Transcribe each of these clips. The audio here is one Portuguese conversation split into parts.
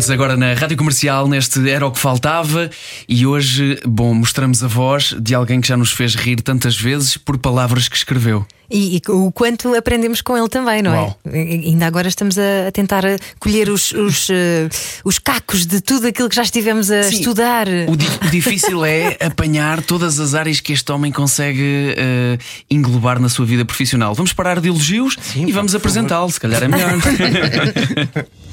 Juntos agora na Rádio Comercial, neste Era o que Faltava, e hoje, bom, mostramos a voz de alguém que já nos fez rir tantas vezes por palavras que escreveu. E, e o quanto aprendemos com ele também, não Uau. é? E- Ainda agora estamos a, a tentar a colher os, os, eh, os cacos de tudo aquilo que já estivemos a Sim. estudar. O, di- o difícil é apanhar todas as áreas que este homem consegue eh, englobar na sua vida profissional. Vamos parar de elogios e vamos apresentá-lo, se calhar é melhor.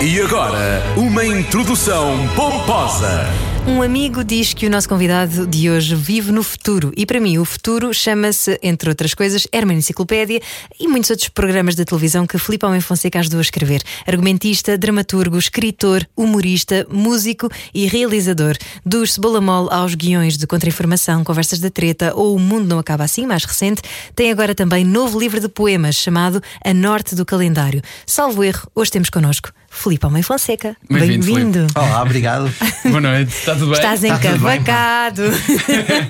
E agora, uma introdução pomposa. Um amigo diz que o nosso convidado de hoje vive no futuro e para mim o futuro chama-se, entre outras coisas, Herman Enciclopédia e muitos outros programas de televisão que Filipe Homem Fonseca ajudou a escrever. Argumentista, dramaturgo, escritor, humorista, músico e realizador. Dos Cebola Mole aos guiões de Contra-Informação, Conversas da Treta ou O Mundo Não Acaba Assim, mais recente, tem agora também novo livro de poemas chamado A Norte do Calendário. Salvo erro, hoje temos connosco Filipe Homem Fonseca. Bem-vindo, Bem-vindo. Olá, obrigado. Boa noite, está tudo bem? Estás Tá bem, encavacado.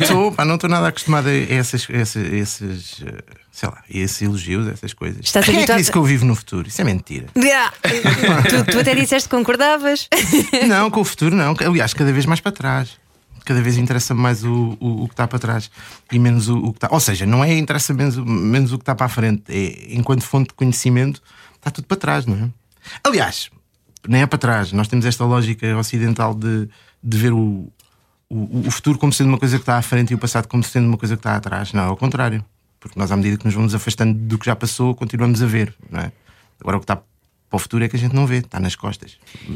Estou, pá, não estou nada acostumado a esses, esses, esses, eh, sei lá, esses elogios, essas coisas. Estás Quem é que habituado- disse que eu vivo no futuro? Isso é mentira. Yeah. tu, tu até disseste que concordavas. não, com o futuro não. Aliás, cada vez mais para trás. Cada vez interessa mais o, o, o que está para trás e menos o, o que está. Ou seja, não é interessa menos, o- menos o que está para a frente. É, enquanto fonte de conhecimento, está tudo para trás, não é? Aliás, nem é para trás. Nós temos esta lógica ocidental de, de ver o, o, o futuro como sendo uma coisa que está à frente e o passado como sendo uma coisa que está atrás. Não, é ao contrário. Porque nós, à medida que nos vamos afastando do que já passou, continuamos a ver, é? Agora, o que está para o futuro é que a gente não vê, está nas costas.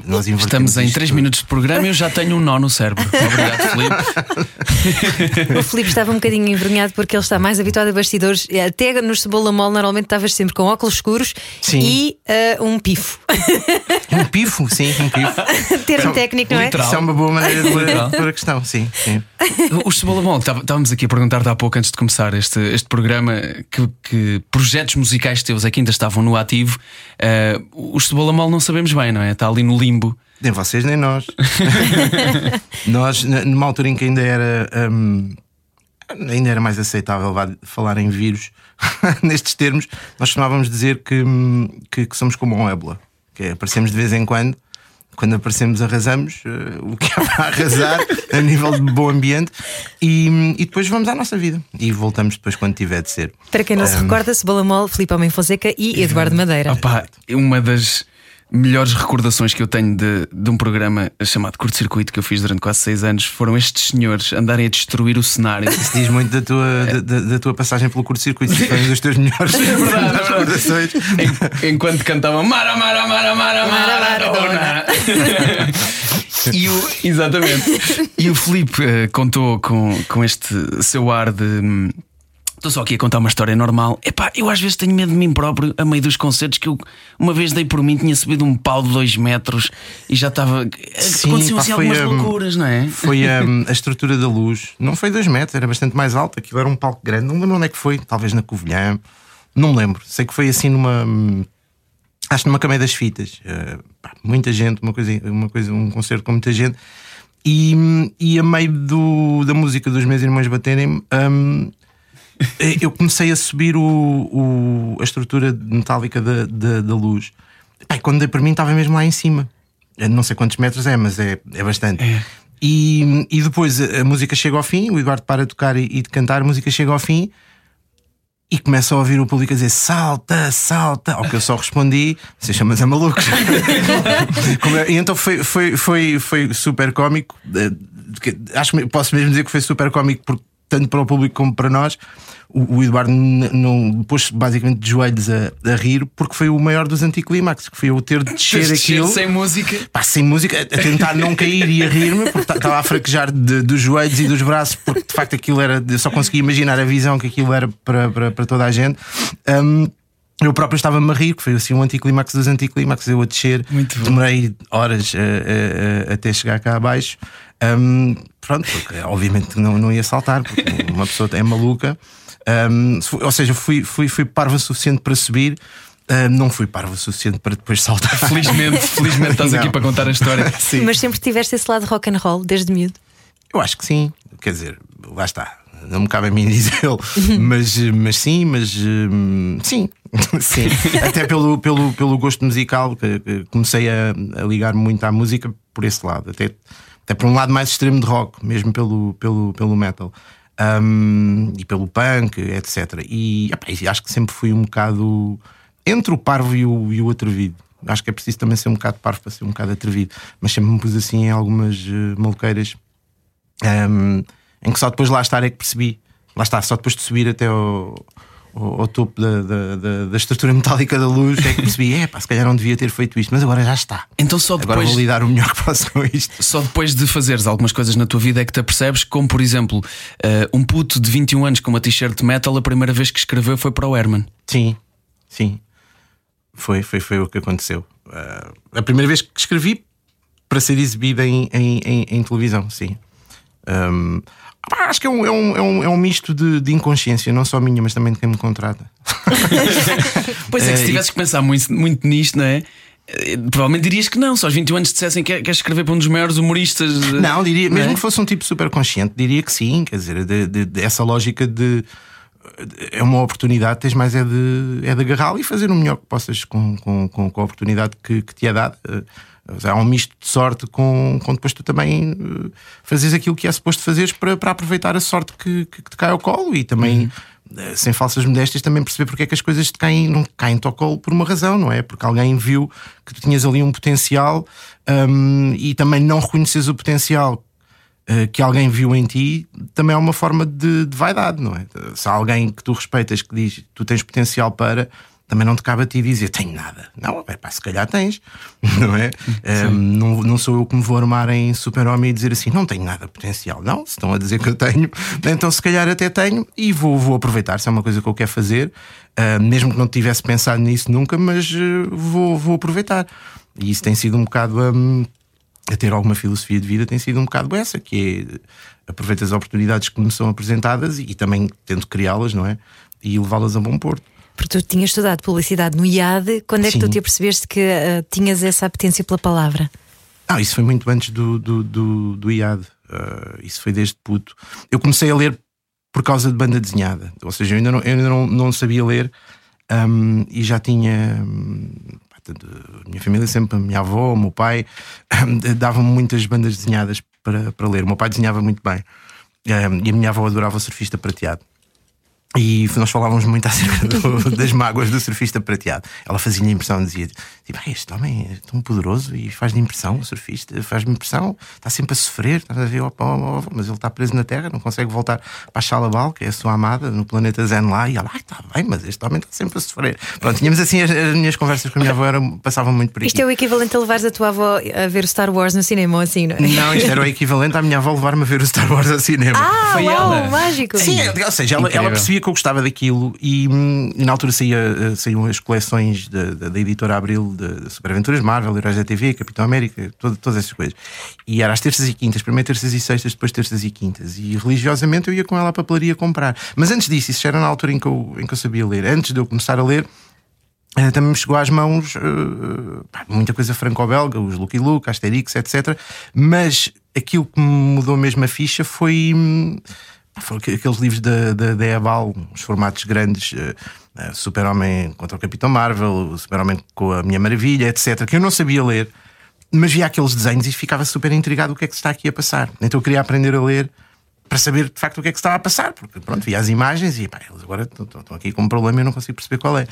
Nós Estamos em isto 3 tudo. minutos de programa e eu já tenho um nó no cérebro. Obrigado, Filipe. O Filipe estava um bocadinho envergonhado porque ele está mais habituado a bastidores. Até nos cebola mole, normalmente estavas sempre com óculos escuros Sim. e ah, um pifo. Um pifo, sim, um pifo. Termo técnico, não é? literal. Isso é uma boa maneira de pôr a questão, sim. sim. O Cebola estava- estávamos aqui a perguntar-te há pouco, antes de começar este, este programa, que, que projetos musicais teus aqui ainda estavam no ativo. Eh, o Cebola Mole não sabemos bem, não é? Está ali no limbo. Nem vocês, nem nós. nós, numa altura em que ainda era. hum, ainda era mais aceitável falar em vírus nestes termos, nós costumávamos dizer que, hum, que, que somos como um ébola, que é, aparecemos de vez em quando. Quando aparecemos, arrasamos eh, o que há para arrasar a nível de bom ambiente e, e depois vamos à nossa vida e voltamos depois quando tiver de ser. Para quem não se recorda, cebola mole, Filipe Homem Fonseca e Eduardo Madeira. Opa, uma das melhores recordações que eu tenho de, de um programa chamado Curto Circuito que eu fiz durante quase seis anos foram estes senhores andarem a destruir o cenário. Isso diz muito da tua, da, da- da tua passagem pelo curto-circuito. Isso foi um dos teus melhores verdade. recordações. Em- enquanto cantavam Mara, Mara, Mara, Mara, Maradona. e o, exatamente. E o Filipe eh, contou com, com este seu ar de. Estou só aqui a contar uma história normal. Epá, eu às vezes tenho medo de mim próprio a meio dos concertos que eu uma vez dei por mim, tinha subido um pau de dois metros e já estava. Aconteciam assim foi, algumas hum, loucuras, não é? Foi hum, a estrutura da luz. Não foi dois metros, era bastante mais alto. Aquilo era um palco grande. Não me lembro onde é que foi. Talvez na Covilhã. Não me lembro. Sei que foi assim numa. hum, Acho numa Cameia das Fitas. Uh, pá, muita gente, uma coisa, uma coisa, um concerto com muita gente. E, e a meio do, da música dos meus irmãos baterem hum, eu comecei a subir o, o- a estrutura metálica da, da, da luz. E quando dei para mim estava mesmo lá em cima. Não sei quantos metros é, mas é, é bastante. E, e depois a, música chega ao fim, o Eduardo para de tocar e, e de cantar, a música chega ao fim e começa a ouvir o público a dizer salta, salta. Ao que eu só respondi: Você chamas a malucos. É- e então foi, foi, foi, foi super cómico. eh, Acho que posso mesmo dizer que foi super cómico porque tanto para o público como para nós. O, o Eduardo não pôs basicamente de joelhos a, a rir porque foi o maior dos anticlimax, que foi eu ter de descer Descer aquilo sem música. pá, sem música, a tentar não cair e a rir-me, porque estava a fraquejar de- dos joelhos e dos braços, porque de facto aquilo era. Eu só conseguia imaginar a visão que aquilo era para, para, para toda a gente. Um, Eu próprio estava-me a rir, que foi assim um anticlímax dos anticlímax, eu a descer, demorei horas eh, eh, até chegar cá abaixo. Hum, pronto, porque obviamente não, não ia saltar, porque uma pessoa é maluca. Fui- ou seja, fui, fui, fui parva o suficiente para subir, hum, não fui parva o suficiente para depois saltar. Felizmente, felizmente estás aqui Não. para contar a história. Sim. Mas sempre tiveste esse lado rock and roll, desde miúdo. Eu acho que sim. Quer dizer, lá está. Não me cabe a mim dizê-lo, mas, mas sim, mas hum, sim, sim. Até pelo, pelo, pelo gosto musical, comecei a, a ligar muito à música por esse lado, até, até por um lado mais extremo de rock, mesmo pelo, pelo, pelo metal hum, e pelo punk, etc. E e acho que sempre fui um bocado entre o parvo e o, e o atrevido. Acho que é preciso também ser um bocado parvo para ser um bocado atrevido, mas sempre me pus assim em algumas uh, maluqueiras um, em que só depois lá estar é que percebi. Lá está, só depois de subir até ao, ao, ao topo da, da, da- da estrutura metálica da luz é que percebi, é pá, se calhar não devia ter feito isto, mas agora já está. Então só Agora depois, vou lidar o melhor que posso com isto. só depois de fazeres algumas coisas na tua vida é que te apercebes, como por exemplo, eh, um puto de 21 anos com uma t-shirt de metal, a primeira vez que escreveu foi para o Herman. Sim, sim. Foi, foi, foi o que aconteceu. Uh, a primeira vez que escrevi para ser exibida em, em, em- em televisão, sim. Um, pá, acho que é um, é um, é um, é um misto de, de inconsciência, não só minha, mas também de quem me contrata. Pois é, que se Eh, tivesses que pensar muito, muito nisto, não é? Eh, Provavelmente dirias que não, se aos 21 anos dissessem que queres escrever para um dos maiores humoristas. eh, Não, diria, não é? mesmo que fosse um tipo super consciente, diria que sim. Quer dizer, de, de- de- essa lógica de é uma oportunidade, tens mais é de, é de agarrá-la e fazer o melhor que possas com, com, com, com a oportunidade que, que te é dada. Há um misto de sorte com, com depois tu também eh, fazes aquilo que é suposto fazeres para, para aproveitar a sorte que, que, que te cai ao colo e também, eh, sem falsas modéstias, também perceber porque é que as coisas te caem, não caem-te ao colo por uma razão, não é? Porque alguém viu que tu tinhas ali um potencial hum, e também não reconheces o potencial eh, que alguém viu em ti também é uma forma de, de vaidade, não é? Se há alguém que tu respeitas que diz tu tens potencial para, também não te cabe a ti dizer tenho nada. Não, é pá, se calhar tens, não é? Eh, não, não sou eu que me vou armar em super-homem e dizer assim não tenho nada potencial. Não, se estão a dizer que eu tenho, então se calhar até tenho e vou, vou aproveitar. Se é uma coisa que eu quero fazer, eh, mesmo que não tivesse pensado nisso nunca, mas eh, vou, vou aproveitar. E isso tem sido um bocado. a ter alguma filosofia de vida tem sido um bocado essa, que é aproveita as oportunidades que me são apresentadas e, e também tento criá-las, não é? E levá-las a bom porto. Porque tu tinhas estudado publicidade no IAD, quando é que tu Sim. te apercebeste que ah, tinhas essa apetência pela palavra? Ah, isso foi muito antes do, do, do, do IAD. Ah, isso foi desde puto. Eu comecei a ler por causa de banda desenhada. Ou seja, eu ainda não, eu ainda não, não sabia ler hum, e já tinha. tanto a minha família sempre, a minha avó, o meu pai, davam-me muitas bandas desenhadas para, para ler. O meu pai desenhava muito bem. E a minha avó adorava o surfista prateado. E nós falávamos muito acerca do- das mágoas do surfista prateado. Ela fazia-lhe impressão, dizia: tipo, "Ah, Este homem é tão poderoso e faz-lhe impressão, o surfista, faz-me impressão, está sempre a sofrer, estás a ver, opa, opa, opa, mas ele está preso na Terra, não consegue voltar para a Xalabal, que é a sua amada, no planeta Zen lá, e ela, ah, está bem, mas este homem está sempre a sofrer. Pronto, tínhamos assim as, as minhas conversas com a minha avó eram, passavam muito por aqui. Isto é o equivalente a levares a tua avó a ver Star Wars no cinema ou assim, não é? Não, isto era o equivalente à minha avó levar-me a ver o Star Wars ao cinema. Ah, Foi uau, ela. mágico! Sim, ou seja, ela, ela percebia que eu gostava daquilo e, hum, e na altura saía, eh, saíam as coleções da, da, editora Abril de, de Super Aventuras Marvel, Heróis da TV, Capitão América, todo- todas essas coisas. E era às terças e quintas, primeiro terças e sextas, depois terças e quintas. E religiosamente eu ia com ela à papelaria comprar. Mas antes disso, isso era na altura em que eu, em que eu sabia ler. Antes de eu começar a ler. Eh, também me chegou às mãos pá, muita coisa franco-belga, os Lucky Luke, Asterix, etc. Mas aquilo que me mudou mesmo a ficha foi, pá, aqueles livros da, da, Ebal, os formatos grandes, eh, Super-Homem contra o Capitão Marvel, Super-Homem com a Minha Maravilha, etc., que eu não sabia ler, mas via aqueles desenhos e ficava super intrigado o que é que se está aqui a passar. Então eu queria aprender a ler para saber de facto o que é que estava a passar, porque pronto, via as imagens e pá, eles agora estão- aqui com um problema e eu não consigo perceber qual é.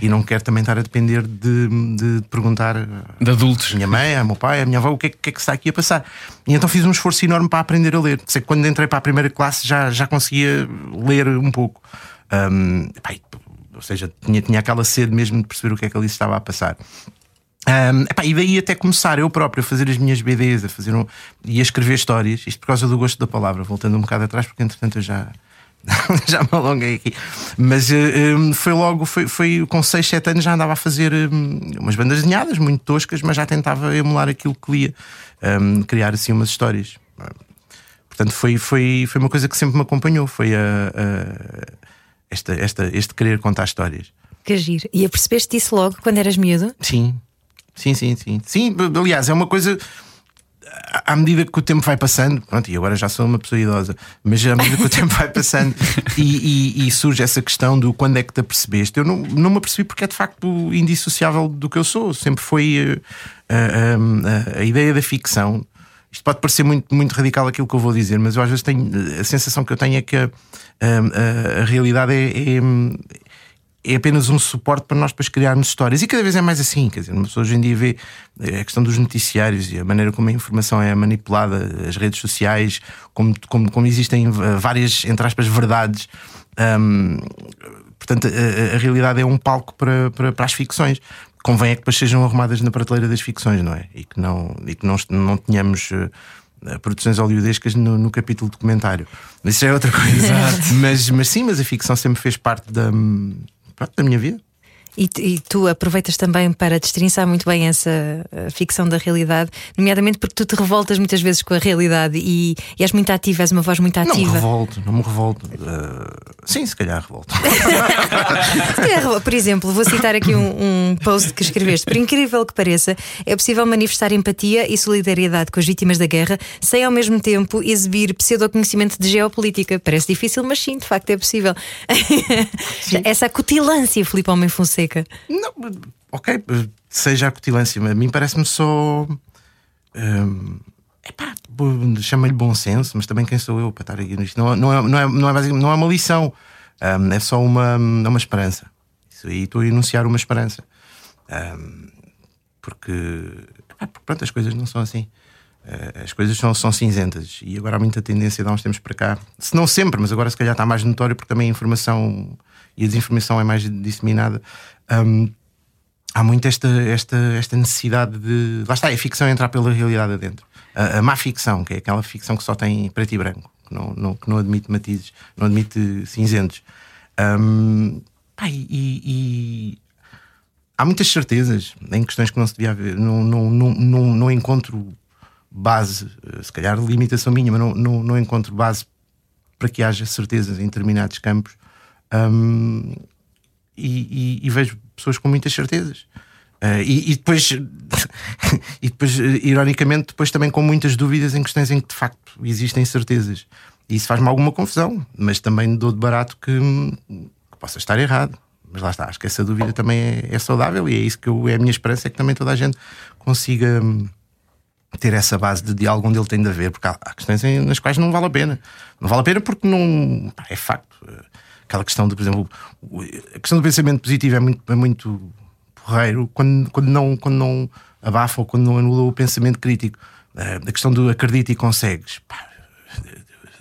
E não quero também estar a depender de, de perguntar à De adultos. minha mãe, ao meu pai, à minha avó, o que é, que- é que está aqui a passar. E então fiz um esforço enorme para aprender a ler. Sei que quando entrei para a primeira classe já, já conseguia ler um pouco. Hum, pá, ou seja, tinha, tinha aquela sede mesmo de perceber o que é que ali estava a passar. Um, epá, e daí até começar eu próprio a fazer as minhas BDs a fazer um, e a escrever histórias, isto por causa do gosto da palavra, voltando um bocado atrás, porque entretanto eu já, já me alonguei aqui. Mas um, foi logo, foi, foi com 6, 7 anos já andava a fazer um, umas bandas desenhadas muito toscas, mas já tentava emular aquilo que lia, um, criar assim umas histórias. Portanto, foi, foi, foi uma coisa que sempre me acompanhou. Foi a, a esta, esta, este querer contar histórias. Que giro. E apercebeste isso logo quando eras miúdo? Sim, sim, sim, sim. Sim, aliás, é uma coisa à medida que o tempo vai passando, pronto, e agora já sou uma pessoa idosa, mas à medida que o tempo vai passando e, e, e, surge essa questão do quando é que te apercebeste, eu não, não me apercebi porque é de facto indissociável do que eu sou. Sempre foi uh, uh, a ideia da ficção. Isto pode parecer muito, muito radical aquilo que eu vou dizer, mas eu às vezes tenho a sensação que eu tenho é que a, a, a realidade é, é é apenas um suporte para nós depois criarmos histórias. E cada vez é mais assim. Quer dizer, uma pessoa hoje em dia vê eh, a questão dos noticiários e a maneira como a informação é manipulada, as redes sociais, como, como, como existem várias, entre aspas, verdades. Um, portanto, a, a, realidade é um palco para, para, para, as ficções. Convém é que depois sejam arrumadas na prateleira das ficções, não é? E que não, e que não, não tenhamos. Uh, produções hollywoodescas no, no capítulo documentário. Mas isso é outra coisa. mas, mas sim, mas a ficção sempre fez parte da, pronto, da minha vida. E, e, tu aproveitas também para destrinçar muito bem essa uh, ficção da realidade, nomeadamente porque tu te revoltas muitas vezes com a realidade e, e és muito ativa, és uma voz muito ativa. Não me revolto, não me revolto. Uh, sim, se calhar revolto. se calhar, por exemplo, vou citar aqui um, um, post que escreveste. Por incrível que pareça, é possível manifestar empatia e solidariedade com as vítimas da guerra sem ao mesmo tempo exibir pseudo-conhecimento de geopolítica. Parece difícil, mas sim, de facto é possível. Essa acutilância, Filipe Homem Fonseca seca. Não, ok, seja a cutilância, mas a mim parece-me só. Hum, epá, chama-lhe bom senso, mas também quem sou eu para estar aqui nisto? Não, não, é, não, é, não, é, não é uma lição, hum, é só uma, é uma esperança. Isso aí estou a enunciar uma esperança. Hum, porque, epá, porque pronto, as coisas não são assim. Uh, as coisas são, são cinzentas e agora há muita tendência de há uns tempos para cá, se não sempre, mas agora se calhar está mais notório porque também a informação e a desinformação é mais disseminada. Um, há muito esta, esta, esta necessidade de. Lá está, é a ficção entrar pela realidade adentro. A, a má ficção, que é aquela ficção que só tem preto e branco, que não, não, que não admite matizes, não admite cinzentos. Um, pá, e, e, há muitas certezas em questões que não se devia haver. Não, não, não, não, não encontro base, se calhar limitação minha, mas não, não, não encontro base para que haja certezas em determinados campos um, e, e, e, vejo pessoas com muitas certezas. Uh, e, e, depois, e depois, ironicamente, depois também com muitas dúvidas em questões em que de facto existem certezas. E isso faz-me alguma confusão, mas também dou de barato que, que, possa estar errado. Mas lá está, acho que essa dúvida também é, é, saudável e é isso que eu, é a minha esperança: é que também toda a gente consiga hum, ter essa base de diálogo onde ele tem de haver, porque há, há questões nas quais não vale a pena. Não vale a pena porque não. É facto aquela questão de, por exemplo, a questão do pensamento positivo é muito, é muito porreiro quando, quando, não, quando não abafa ou quando não anula o pensamento crítico. Eh, a questão do acredita e consegues. Pá,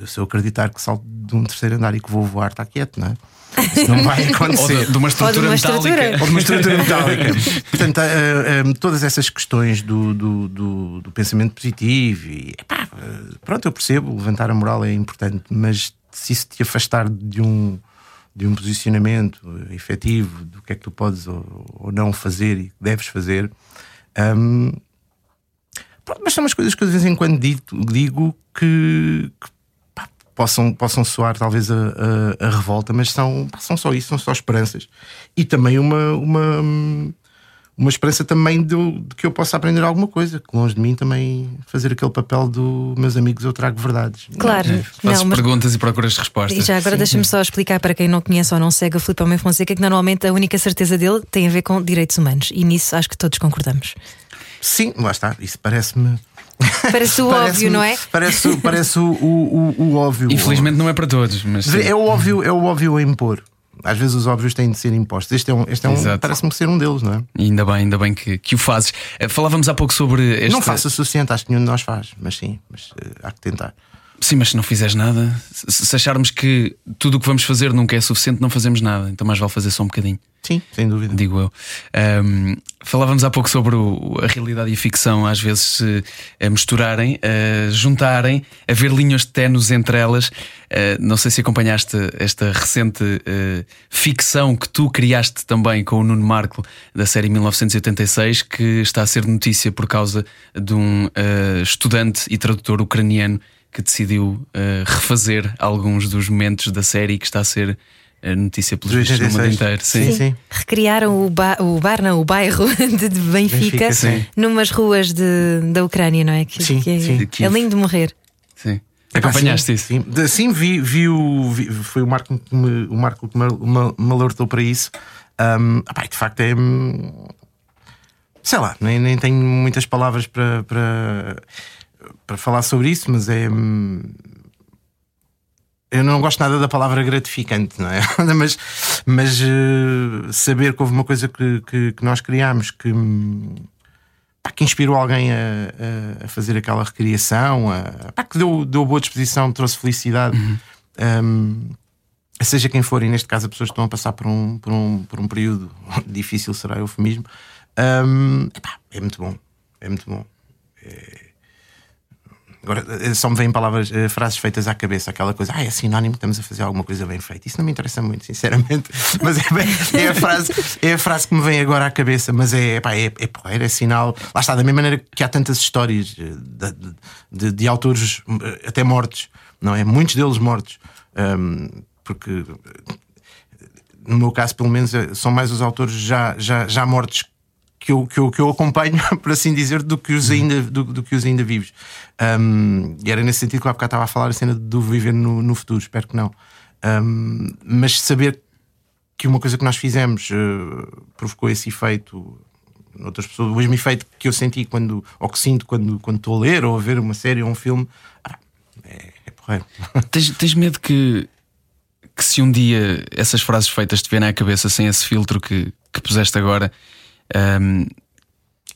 se eu acreditar que salto de um terceiro andar e que vou voar, está quieto, não é? Isso não vai acontecer. Ou de, de uma estrutura uma metálica. Estrutura. Ou de uma estrutura metálica. Portanto, uh, uh, todas essas questões do, do, do, do pensamento positivo e epá, uh, pronto, eu percebo, levantar a moral é importante, mas se isso te afastar de um de um posicionamento efetivo do que é que tu podes ou, ou não fazer e deves fazer. Um, mas são umas coisas que de vez em quando digo, digo que, que pá, possam, possam soar talvez a, a, a, revolta, mas são, pá, são só isso, são só esperanças. E também uma, uma, uma esperança também de, de, que eu possa aprender alguma coisa, que longe de mim também fazer aquele papel do meus amigos eu trago verdades. Claro, é, fazes mas... perguntas e procuras respostas. E já agora deixa-me só explicar para quem não conhece ou não segue o Filipe Homem Fonseca que normalmente a única certeza dele tem a ver com direitos humanos e nisso acho que todos concordamos. Sim, lá está, isso parece-me. Parece o parece óbvio, não é? Parece, parece o, o, o, o óbvio. Infelizmente não é para todos, mas. É o óbvio, é o óbvio a impor às vezes os óbvios têm de ser impostos. Este é um, este é um parece-me ser um deles, não é? ainda bem, ainda bem que, que o fazes. Eh, falávamos há pouco sobre este. Não faço o suficiente, acho que nenhum de nós faz, mas sim, mas uh, há que tentar. Sim, mas se não fizeres nada, se acharmos que tudo o que vamos fazer nunca é suficiente, não fazemos nada. Então mais vale fazer só um bocadinho, Sim, sem dúvida. digo eu. Ahm, falávamos há pouco sobre o- a realidade e a ficção, às vezes se eh, misturarem, eh, juntarem, haver linhas tenues entre elas. Eh, não sei se acompanhaste esta recente eh, ficção que tu criaste também com o Nuno Marco da série 1986, que está a ser notícia por causa de um estudante e tradutor ucraniano que decidiu eh, refazer alguns dos momentos da série e que está a ser eh, notícia pelos Do vistos no mundo 86. inteiro. Sim, sim. Recriaram o, ba o bar, não, o bairro de, de Benfica, Benfica, sim. numas ruas de, da Ucrânia, não é? Que, Sim, que é, sim. De é Kiev. lindo de morrer. Sim. Acompanhaste sim, isso? Sim, sim vi, vi, o, vi- foi o Marco que me, o Marco que me, me, me alertou para isso. Um, epá, de facto é. hum, Sei lá, nem, nem tenho muitas palavras para, para, para falar sobre isso, mas é. hum, Eu não gosto nada da palavra gratificante, não é? mas mas eh, saber que houve uma coisa que, que, que nós criámos que. hum, pá, que inspirou alguém a, a- fazer aquela recriação, a, pá, que deu, deu boa disposição, trouxe felicidade. Um, seja quem for, e neste caso as pessoas estão a passar por um, por um, por um período difícil, será eufemismo. Um, epá, é muito bom, é muito bom. É- Agora eh, só me vêm palavras, eh, frases feitas à cabeça, aquela coisa, ah, é sinónimo que estamos a fazer alguma coisa bem feita. Isso não me interessa muito, sinceramente, mas é, bem- é a, frase, é a frase que me vem agora à cabeça, mas é, pá, é, é é sinal. Lá está, da mesma maneira que há tantas histórias eh, de, de- de autores até mortos, não é? Muitos deles mortos, Ahm, porque eh, no meu caso, pelo menos, são mais os autores já, já, já mortos que eu, que, eu, que eu acompanho, por assim dizer, do que os ainda, do, do que os ainda vivos. Um, e era nesse sentido que eu há bocado estava a falar a cena do viver no, no futuro, espero que não. Um, mas saber que uma coisa que nós fizemos eh, provocou esse efeito noutras pessoas, o mesmo efeito que eu senti quando, ou que sinto quando, quando estou a ler ou a ver uma série ou um filme, ah, é, é porreiro. Tens, tens medo que, que se um dia essas frases feitas te vierem à cabeça sem esse filtro que, que puseste agora, ahm,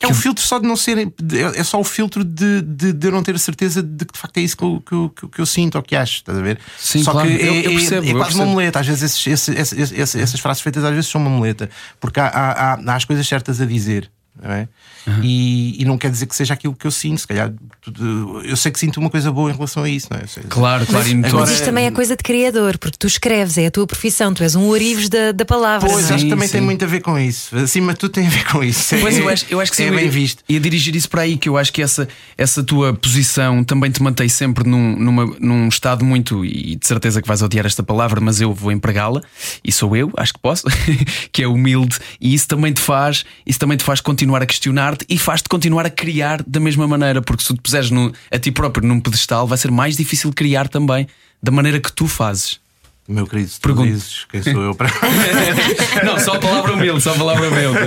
É o filtro só de não ser. É só o filtro de, de, de eu não ter a certeza de que de facto é isso que eu, que eu, que eu- sinto ou que acho, estás a ver? Sim, só claro. que é, Eu- é- percebo, é eu quase uma muleta. Às vezes esses- esses- esses- essas frases feitas às vezes são uma muleta, porque há, há, há, há as coisas certas a dizer. Não é? e, e não quer dizer que seja aquilo que eu sinto. Se calhar tudo- eu sei que sinto uma coisa boa em relação a isso, não é? Sei- claro, claro, e agora- Mas isto também é coisa de criador, porque tu escreves, é a tua profissão, tu és um orives da, da palavra. Pois, não é? acho que também sim. tem muito a ver com isso. Acima de tudo tem a ver com isso. Pois É- eu acho, eu acho que sim, é bem ia- visto. Ia dirigir isso para aí, que eu acho que essa, essa tua posição também te mantém sempre num, numa- num estado muito, e de certeza que vais odiar esta palavra, mas eu vou empregá-la, e sou eu, acho que posso, que é humilde, e isso também te faz, isso também te faz continuar a questionar-te e faz-te continuar a criar da mesma maneira, porque se tu te puseres no- a ti próprio num pedestal, vai ser mais difícil criar também da maneira que tu fazes. Meu querido, se tu Pergunto. dizes quem sou eu para. Não, só a palavra humilde, só a palavra humilde.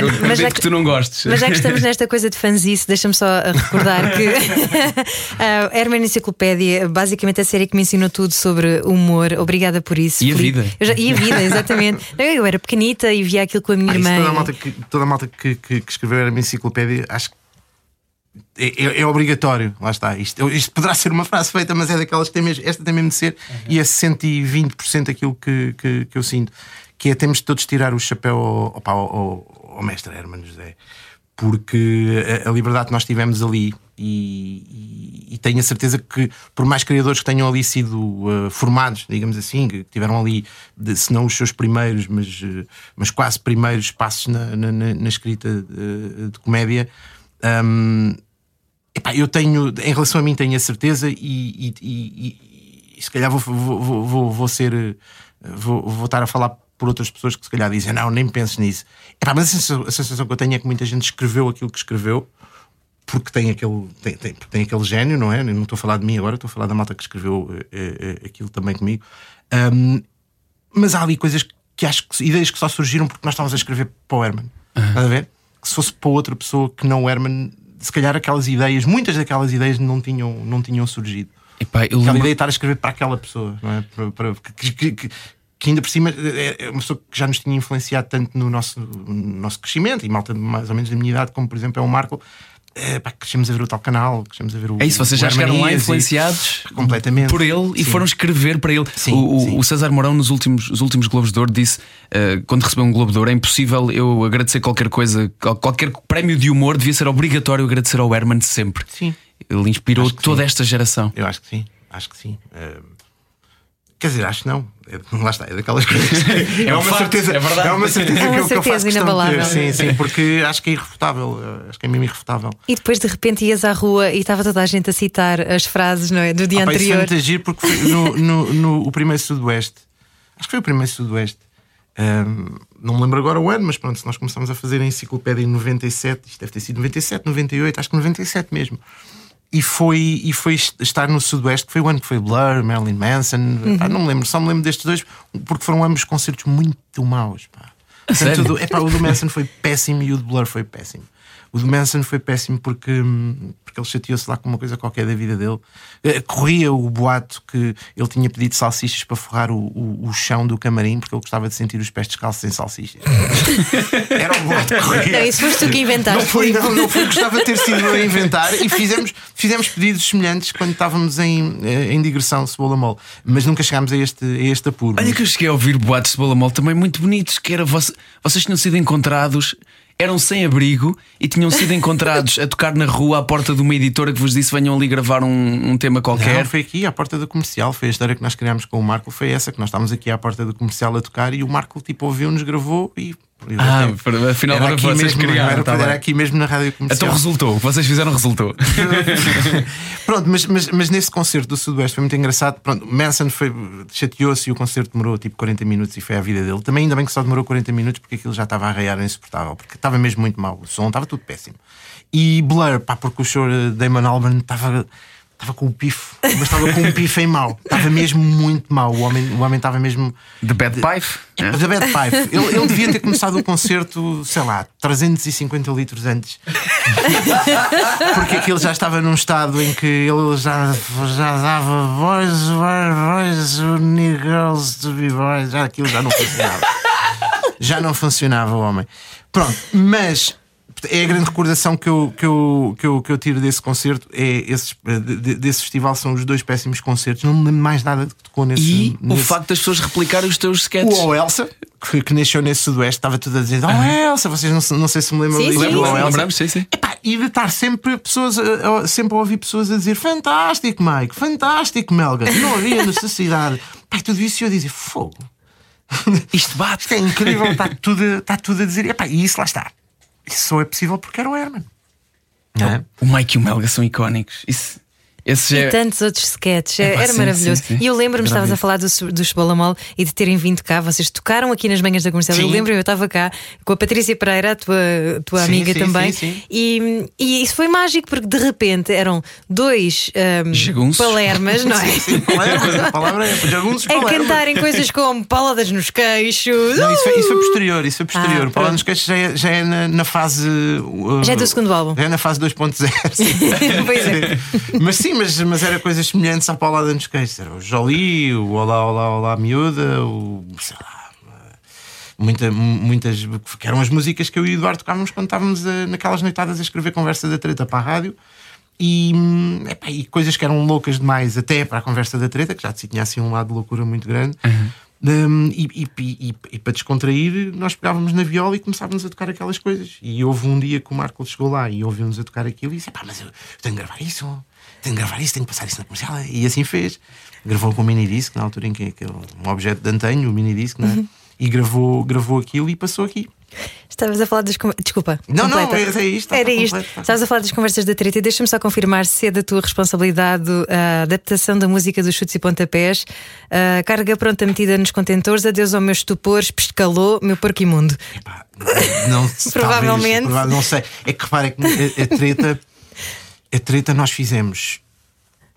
Eu mas já que que- tu não gostes. Mas já que estamos nesta coisa de fanzice, deixa-me só recordar que a Herman Enciclopédia, basicamente a série que me ensinou tudo sobre humor. Obrigada por isso. E a vida. Já- e a vida, exatamente. Eu era pequenita e via aquilo com a minha Ah, irmã. toda a malta que, toda a malta que, que, que escreveu a minha enciclopédia, acho que é, é- é obrigatório. Lá está. Isto, isto poderá ser uma frase feita, mas é daquelas que tem mesmo, esta tem mesmo de ser, e é 120% aquilo que, que, que eu sinto. Que é temos de todos tirar o chapéu ao, ao, ao- ao mestre Herman José. Porque a, a liberdade que nós tivemos ali, e, e- e tenho a certeza que, por mais criadores que tenham ali sido uh, formados, digamos assim, que tiveram ali, de- se não os seus primeiros, mas, uh, mas quase primeiros passos na, na- na- escrita uh, de comédia, um, epá, eu tenho, em relação a mim, tenho a certeza, e, e- e- e- se calhar vou, vou, vou, vou- ser, uh, vou, vou estar a falar por outras pessoas que se calhar dizem, não, nem penses nisso. Epá, mas a sensação, a sensação que eu tenho é que muita gente escreveu aquilo que escreveu porque tem aquele, tem, tem- tem aquele gênio, não é? Não estou a falar de mim agora, estou a falar da malta que escreveu eh, eh, aquilo também comigo. Ahm, mas há ali coisas que acho que ideias que só surgiram porque nós estávamos a escrever para o Herman. Estás a ver? Que se fosse para outra pessoa que não o Herman, se calhar aquelas ideias, muitas daquelas ideias não tinham, não tinham surgido. Epá, eu Aquela lembro- ideia de estar a escrever para aquela pessoa, não é? Para- para- que, que- que- que ainda por cima é é uma pessoa que já nos tinha influenciado tanto no nosso, no nosso crescimento, e malta mais ou menos da minha idade, como por exemplo é o Marco. Eh, pá, crescemos a ver o tal canal, crescemos a ver o. É isso, vocês já chegaram lá Harmonias e- influenciados completamente por ele e Sim. foram escrever para ele. Sim, o, o- sim. o César Mourão, nos últimos, os últimos Globos de Ouro, disse: eh, quando recebeu um Globo de Ouro, é impossível eu agradecer qualquer coisa, qual- qualquer prémio de humor, devia ser obrigatório agradecer ao Herman sempre. Sim. Ele inspirou que toda esta geração. Eu acho que sim, acho que sim. Eh, quer dizer, acho que não. É, lá está, é daquelas coisas. É, um uma facto, certeza, é verdade. é uma certeza É uma que, eu- que eu faço certeza questão de ter. inabalável. Sim, sim, porque acho que é irrefutável. eh, Acho que é mesmo irrefutável. E depois de repente ias à rua e estava toda a gente a citar as frases não é? do dia Ah, pá, isso foi anterior. muito agir porque foi no, no, no- o primeiro Sudoeste. Acho que foi o primeiro Sudoeste. Ahm, não me lembro agora o ano, mas pronto, se nós começamos a fazer a enciclopédia em 97, isto deve ter sido 97, 98, acho que 97 mesmo. E foi, e foi est- estar no Sudoeste, que foi o ano que foi Blur, Marilyn Manson, Uhum. pá, não me lembro, só me lembro destes dois, porque foram ambos concertos muito maus. Pá. Portanto, do- epá, o do Manson foi péssimo e o do Blur foi péssimo. O do Manson foi péssimo porque, hum, porque ele chateou-se lá com uma coisa qualquer da vida dele. Eh, Corria o boato que ele tinha pedido salsichas para forrar o, o, o chão do camarim porque ele gostava de sentir os pés descalços sem salsichas. Era o boato que corria. Não, isso foste tu que inventaste. Não foi, não, não foi. Gostava de ter sido eu a inventar e fizemos, fizemos pedidos semelhantes quando estávamos em, eh, em digressão cebola mole, mas nunca chegámos a este, a este apuro. Olha que eu cheguei a ouvir boatos de bola também muito bonitos, que era voce- vocês tinham sido encontrados, eram sem abrigo e tinham sido encontrados a tocar na rua à porta de uma editora que vos disse venham ali gravar um, um tema Não, qualquer. foi aqui à porta do comercial. Foi a história que nós criámos com o Marco. Foi essa que nós estávamos aqui à porta do comercial a tocar e o Marco tipo ouviu-nos, gravou e. Ah, Até- para- afinal era vocês mesmo, criaram, era, tá era aqui mesmo na rádio comercial. Então resultou, o que vocês fizeram resultou. Pronto, mas, mas, mas nesse concerto do Sudoeste foi muito engraçado. Pronto, Manson chateou-se e o concerto demorou tipo 40 minutos e foi a vida dele. Também ainda bem que só demorou 40 minutos porque aquilo já estava a arraiar insuportável, porque estava mesmo muito mal. O som estava tudo péssimo. E Blur, pá, porque o show de Damon Albarn estava. Estava com o pifo, mas estava com um pifo em mau. Estava mesmo muito mau. O homem, o homem estava mesmo. The Bad Pipe? é? The Bad Pipe. Ele, ele devia ter começado o concerto, sei lá, 350 litros antes. Porque aquilo já estava num estado em que ele já, já dava boys, we need girls to be boys. Já aquilo já não funcionava. Já não funcionava o homem. Pronto, mas é a grande recordação que eu, que eu, que eu, que eu tiro desse concerto. É esses, de- de- desse festival são os dois péssimos concertos. Não me lembro mais nada que tocou nesse. E o nesse- facto das pessoas replicarem os teus sketches. o O Elsa, que, que nasceu nesse Sudoeste, estava tudo a dizer: Oh, Elsa, vocês não, não sei se me lembram Sim, sim, do sim. Elsa. Lembramos, sim, sim. Epá, e de estar sempre, pessoas sempre a ouvir pessoas a dizer fantástico, Mike, fantástico, Melga. Não havia necessidade. Pá, tudo isso e eu dizia: fogo, Isto bate. isto é incrível, está tudo, a- está tudo a dizer. Epá, e isso lá está. Isso só é possível porque era o Herman. Não é? O Mike e o Melga são icónicos. Isso, esse E é- tantos outros sketches, Epá, era sim, maravilhoso. sim, sim. E eu lembro-me, estavas a falar do, do Chebolamol e de terem vindo cá, vocês tocaram aqui nas manhãs da comercial. Eu Sim. lembro, eu estava cá com a Patrícia Pereira, a tua, tua amiga também, sim, sim. E, e isso foi mágico porque de repente eram dois Jagunços. palermas, não é? Sim, palermas, a palavra é jagunços A palermas. cantarem coisas como paladas nos queixos. Não, isso foi, isso foi posterior, isso foi posterior. Ah, o Paula pronto. nos Queixos já é, já é na, na fase. uh, Já é do segundo álbum. Já é na fase 2.0. sim. Pois é. mas sim, mas, mas era coisas semelhantes à Paulada nos Queixos. Era o Jolie, o Olá, Olá, Olá, Miúda, o. sei lá. Muita, muitas. que eram as músicas que eu e o Eduardo tocávamos quando estávamos a- naquelas noitadas a escrever conversa da treta para a rádio. E, hum, epá, e coisas que eram loucas demais, até para a conversa da treta, que já tinha assim um lado de loucura muito grande. Um, e, e- e- para descontrair, nós pegávamos na viola e começávamos a tocar aquelas coisas. E houve um dia que o Marco chegou lá e ouviu-nos a tocar aquilo e disse: pá, mas eu tenho que gravar isso, tenho que gravar isso, tenho que passar isso na comercial. E assim fez. Gravou com o mini disc, na altura em que aquele, um objeto de antanho, o mini disc, não é? E gravou, gravou aquilo e passou aqui. Estavas a falar das conversas. Desculpa. Não, não, completa. é- é isto, Era isto. Estavas a falar das conversas da treta e deixa-me só confirmar se é da tua responsabilidade a adaptação da música dos chutes e pontapés. A carga pronta metida nos contentores. Adeus ao meu estupor, pescalou, meu porco imundo. Pá, não, Provavelmente. talvez, prova- não sei. É que repara que a, a treta, a treta nós fizemos.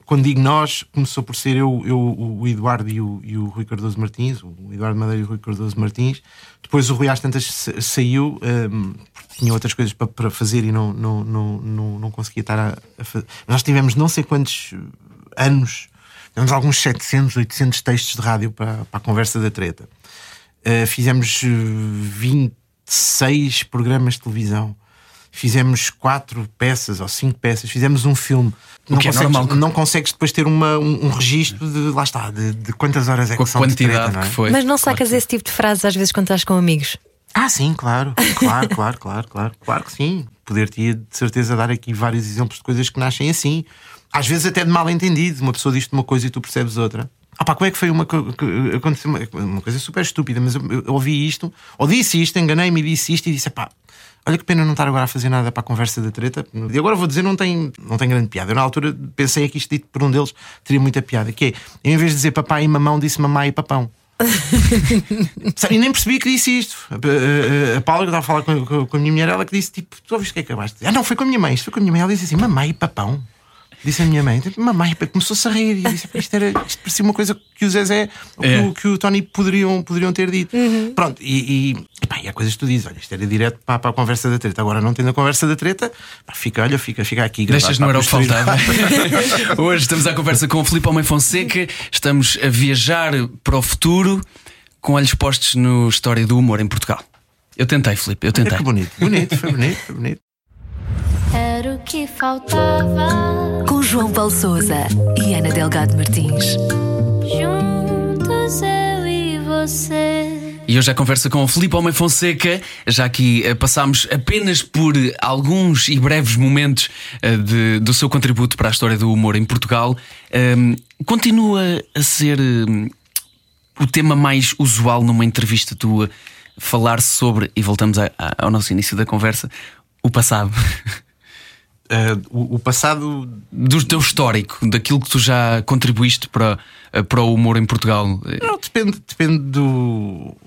Quando digo nós, começou por ser eu, eu o Eduardo e o, e o Rui Cardoso Martins, o Eduardo Madeira e o Rui Cardoso Martins. Depois o Rui às tantas sa- saiu, hum, porque tinha outras coisas para, para fazer e não, não, não, não, não conseguia estar a, a fazer. Nós tivemos não sei quantos anos, tivemos alguns 700, 800 textos de rádio para, para a conversa da treta. Uh, fizemos uh, 26 programas de televisão. Fizemos quatro peças ou cinco peças, fizemos um filme. O Não que é consegues, normal. não consegues depois ter uma, um, um registro de lá está, de, de quantas horas é que são de quantidade treta, não é? que foi. Mas não sacas esse tipo de frases às vezes quando estás com amigos? Ah, sim, claro, claro, claro, claro, claro, claro que sim. Poder-te de certeza dar aqui vários exemplos de coisas que nascem assim. Às vezes até de mal entendido. Uma pessoa diz-te uma coisa e tu percebes outra. Ah, pá, como é que foi uma, co- que aconteceu uma, uma coisa super estúpida, mas eu, eu ouvi isto, ou disse isto, enganei-me e disse isto e disse: pá, olha que pena não estar agora a fazer nada para a conversa da treta. E agora vou dizer, não tem, não tem grande piada. Eu na altura pensei que isto dito por um deles teria muita piada, que é, em vez de dizer papai e mamão, disse mamãe e papão. E nem percebi que disse isto. A, a- a- a Paula que estava a falar com, com- com a minha mulher, ela que disse tipo, tu ouviste o que é que acabaste? Ah, não, foi com a minha mãe, isto foi com a minha mãe. Ela disse assim, mamãe e papão. Disse a minha mãe, tipo, mamãe, e começou-se a rir. E eu disse, "Pá, isto, era, isto parecia uma coisa que o Zezé ou que, É. o, que o Tony poderiam, poderiam ter dito. Pronto, e, e, e, pá, e há coisas que tu dizes, olha, isto era direto para, para a conversa da treta. Agora não tendo a conversa da treta, pá, fica, olha, fica, fica aqui. Deixas não era o que faltava. Hoje estamos à conversa com o Filipe Homem Fonseca. Estamos a viajar para o futuro com olhos postos no História do Humor em Portugal. Eu tentei, Filipe, eu É tentei. que bonito, bonito, foi bonito, foi bonito. Era o que faltava. Com João Paulo Souza e Ana Delgado Martins. Juntos eu e você. E hoje a conversa com o Filipe Homem Fonseca. Já aqui eh, passámos apenas por alguns e breves momentos eh, de- do seu contributo para a história do humor em Portugal. Ahm, continua a ser hum, o tema mais usual numa entrevista tua falar sobre, e voltamos a- a- ao nosso início da conversa, o passado. Uh, o, o passado Do teu histórico, daquilo que tu já contribuíste para, eh, para o humor em Portugal. Não, depende, depende do,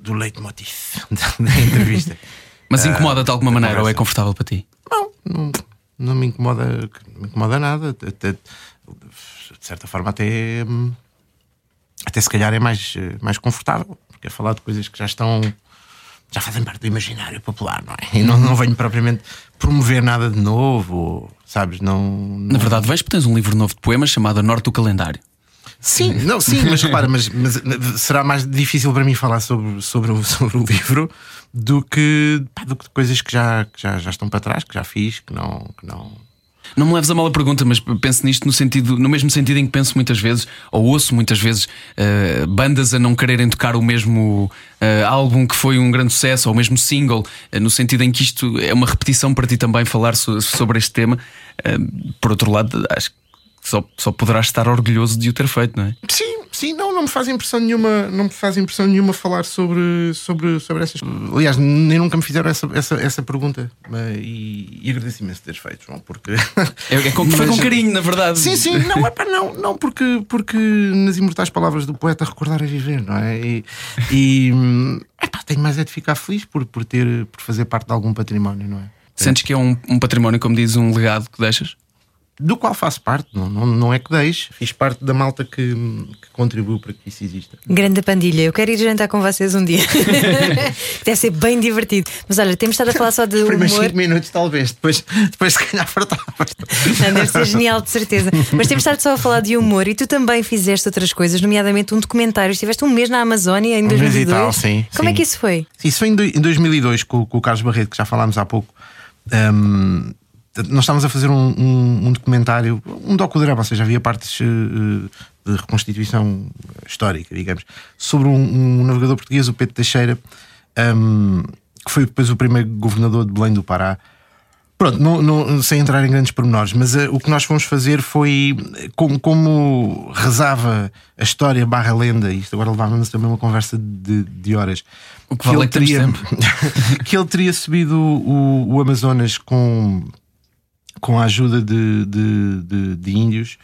do leitmotiv da, entrevista. Mas incomoda-te de alguma maneira ou é confortável para ti? não, não, não me incomoda, não me incomoda nada. Até- de certa forma, até, até se calhar é mais, eh, mais confortável, porque é falar de coisas que já estão. Já fazem parte do imaginário popular, não é? E não, não venho propriamente promover nada de novo, sabes? Não, Na verdade, vens porque tens um livro novo de poemas chamado A Norte do Calendário. Sim, não, sim, mas repara, mas, mas será mais difícil para mim falar sobre, sobre, o, sobre o livro do que, pá, do que coisas que já, que já, já estão para trás, que já fiz, que não. Que não... Não me leves a mal a pergunta, mas penso nisto no, sentido, no mesmo sentido em que penso muitas vezes, ou ouço muitas vezes, eh, bandas a não quererem tocar o mesmo eh, álbum que foi um grande sucesso, ou o mesmo single, eh, no sentido em que isto é uma repetição para ti também falar so- sobre este tema. Por outro lado, acho que só, só poderás estar orgulhoso de o ter feito, não é? Sim, sim, não, não me faz impressão nenhuma, não me faz impressão nenhuma falar sobre, sobre, sobre essas Aliás, nem nunca me fizeram essa, essa, essa pergunta. Mas- E, e agradeço imenso teres feito, João, porque. É, é com, foi com Mas- carinho, na verdade. Sim, sim, não, é para não, não porque, porque nas imortais palavras do poeta recordar é viver, não é? E, e epá, tenho mais é de ficar feliz por, por ter por fazer parte de algum património, não é? Sentes que é um, um património, como diz, um legado que deixas? Do qual faço parte, não, não, não é que deixe, fiz parte da malta que, que contribuiu para que isso exista. Grande pandilha, eu quero ir jantar com vocês um dia. Deve ser bem divertido. Mas olha, temos estado a falar só de Primeiros humor. 5 minutos, talvez, depois, depois se calhar fartava. Não, deve ser genial, de certeza. Mas temos estado só a falar de humor e tu também fizeste outras coisas, nomeadamente um documentário. Estiveste um mês na Amazónia em Um mês e 2002. tal, sim, Como é sim. que isso foi? Isso foi em, do- em 2002 com, com o Carlos Barreto, que já falámos há pouco. Hum, nós estávamos a fazer um, um- um documentário, um docudrama, ou seja, havia partes eh, de reconstituição histórica, digamos, sobre um, um navegador português, o Pedro Teixeira, hum, que foi depois o primeiro governador de Belém do Pará. Pronto, não, não- sem entrar em grandes pormenores, mas eh, o que nós fomos fazer foi eh, como, como rezava a história barra lenda, isto agora levava-nos também uma conversa de, de horas. O que vale é que temos que ele teria subido o, o Amazonas com, com a ajuda de, de, de- de índios.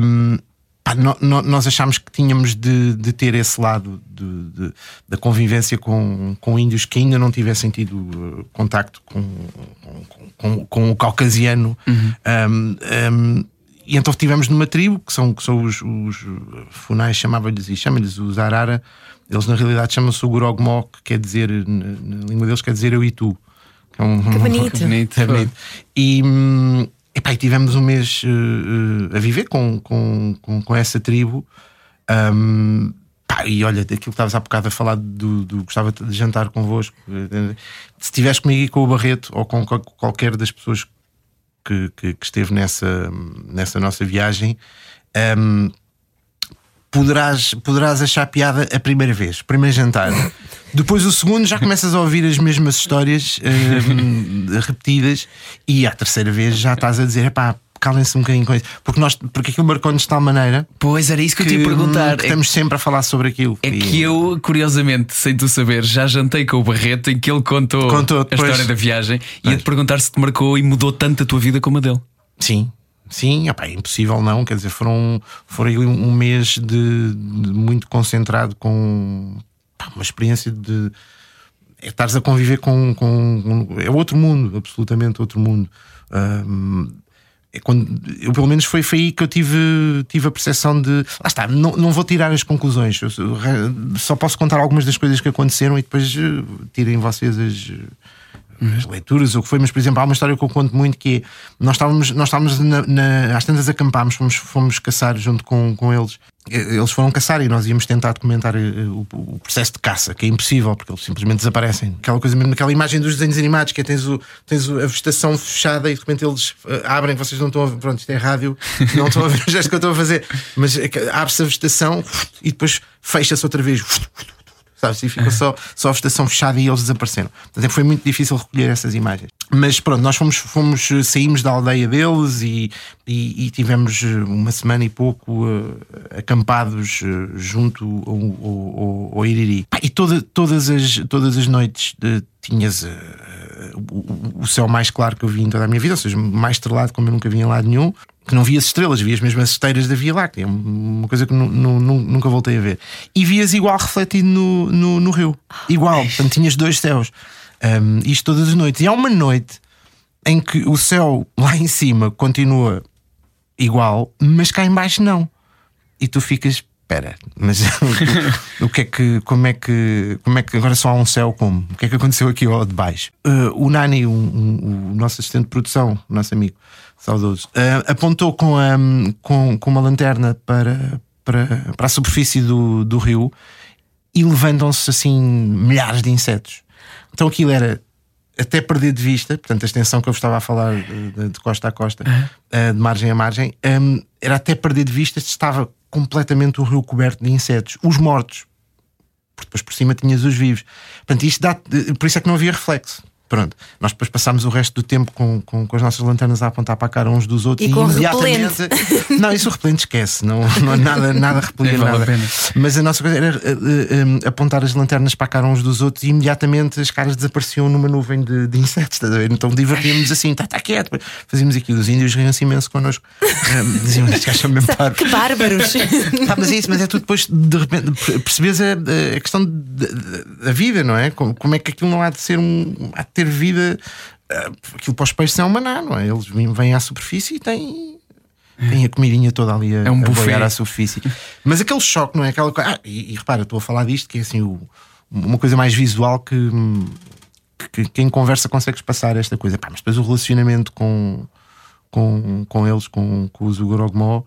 Hum, pá, no- no- nós achámos que tínhamos de, de ter esse lado de- da convivência com, com índios que ainda não tivessem tido uh, contacto com, com, com- com o caucasiano. Hum, hum, e então estivemos numa tribo, que são, que são os, os funais, chamava-lhes e chama-lhes os Arara. Eles na realidade chamam-se o Gurogmó, que quer dizer, na, na língua deles, quer dizer eu e tu. É um, Que bonito. Que bonito. é bonito. E, hum, epá, e tivemos um mês eh, a viver com, com, com, com essa tribo. Hum, pá, e olha, aquilo que estavas há bocado a falar do, do gostava de jantar convosco. Se estiveres comigo e com o Barreto ou com qual- qualquer das pessoas que, que- que esteve nessa, nessa nossa viagem, hum, poderás, poderás achar piada a primeira vez, primeiro jantar. Depois, o segundo, já começas a ouvir as mesmas histórias hum, repetidas, e à terceira vez já estás a dizer: pá, calem-se um bocadinho com isso. Porque, nós, porque aquilo marcou-nos de tal maneira Pois era isso que, que, eu te ia perguntar. É- estamos sempre a falar sobre aquilo. É E- que eu, curiosamente, sem tu saber, já jantei com o Barreto em que ele contou, Contou, a história da viagem e ia te perguntar se te marcou e mudou tanto a tua vida como a dele. Sim, sim, opá, é impossível não. Quer dizer, foram, foram um um mês de, de muito concentrado com pá, uma experiência de é estares a conviver com, com, com- É outro mundo, absolutamente outro mundo. Ahm, é quando, eu, pelo menos foi, foi aí que eu tive, tive a percepção de. Lá está, não, não vou tirar as conclusões, eu só- só posso contar algumas das coisas que aconteceram e depois eh, tirem vocês as, as leituras ou o que foi, mas por exemplo, há uma história que eu conto muito que é nós estávamos, nós estávamos na, na- às tantas acampámos, fomos, fomos caçar junto com, com eles. Eh, Eles foram caçar e nós íamos tentar documentar eh, o, o processo de caça, que é impossível, porque eles simplesmente desaparecem. Aquela coisa mesmo, aquela imagem dos desenhos animados, que é tens, o, tens a vegetação fechada e de repente eles eh, abrem, vocês não estão a ver, pronto, isto é rádio, não estão a ver o gesto que eu estou a fazer, mas é abre-se a vegetação e depois fecha-se outra vez. Sabes? E ficou só, só a vegetação fechada e eles desapareceram. Portanto, foi muito difícil recolher essas imagens. Mas pronto, nós fomos, fomos saímos da aldeia deles e, e, e tivemos eh, uma semana e pouco eh, acampados eh, junto ao, ao, ao- Iriri. E toda, todas, as, todas as noites eh, tinhas eh, o, o- o céu mais claro que eu vi em toda a minha vida, ou seja, mais estrelado como eu nunca vi em lado nenhum. Que não vias estrelas, vias mesmo as esteiras da Via Láctea, uma coisa que nu- nu- nu- nunca voltei a ver. E vias igual refletido no, no, no rio, igual, portanto tinhas dois céus. Um, isto todas as noites. E há uma noite em que o céu lá em cima continua igual, mas cá em baixo não. E tu ficas, espera, mas o que é que, como é que, como é que agora só há um céu como? O que é que aconteceu aqui ao de baixo? Uh, o Nani, um- um- o nosso assistente de produção, o nosso amigo saudoso, uh, apontou com, a, com, com uma lanterna para, para, para a superfície do, do rio e levantam-se assim milhares de insetos. Então aquilo era até perder de vista, portanto, a extensão que eu vos estava a falar de, de- de costa a costa, eh, de margem a margem, hum, era até perder de vista se estava completamente o rio coberto de insetos, os mortos, porque depois por cima tinhas os vivos. Portanto, isto dá, por isso é que não havia reflexo. Pronto, nós depois passámos o resto do tempo com, com, com as nossas lanternas a apontar para a cara uns dos outros E com imediatamente. Não, isso o repelente esquece, não, não há nada, nada repelia Nem vale a nada. pena. Mas a nossa coisa era eh, um, apontar as lanternas para a cara uns dos outros e imediatamente as caras desapareciam numa nuvem de, de insetos, estás a ver? Então divertíamos assim, está tá quieto. Fazíamos aquilo, os índios riam-se imenso connosco. Um, diziam, estes gajos são mesmo parvos. Que bárbaros! Tá, mas é isso, mas é tudo depois de repente percebes a, a questão da vida, não é? Como, como é que aquilo não há de ser um. há de ter vida. ah, Aquilo para os peixes é um maná, não é? Eles vêm, à superfície e têm. Tem a comidinha toda ali a, É um a à superfície. Mas aquele choque, não é? Aquela coisa. Ah, e, e repara, estou a falar disto que é assim o- uma coisa mais visual que, hum, que quem conversa consegues passar esta coisa. Pá, mas depois o relacionamento com, com, com eles, com, com os Ugorogmó,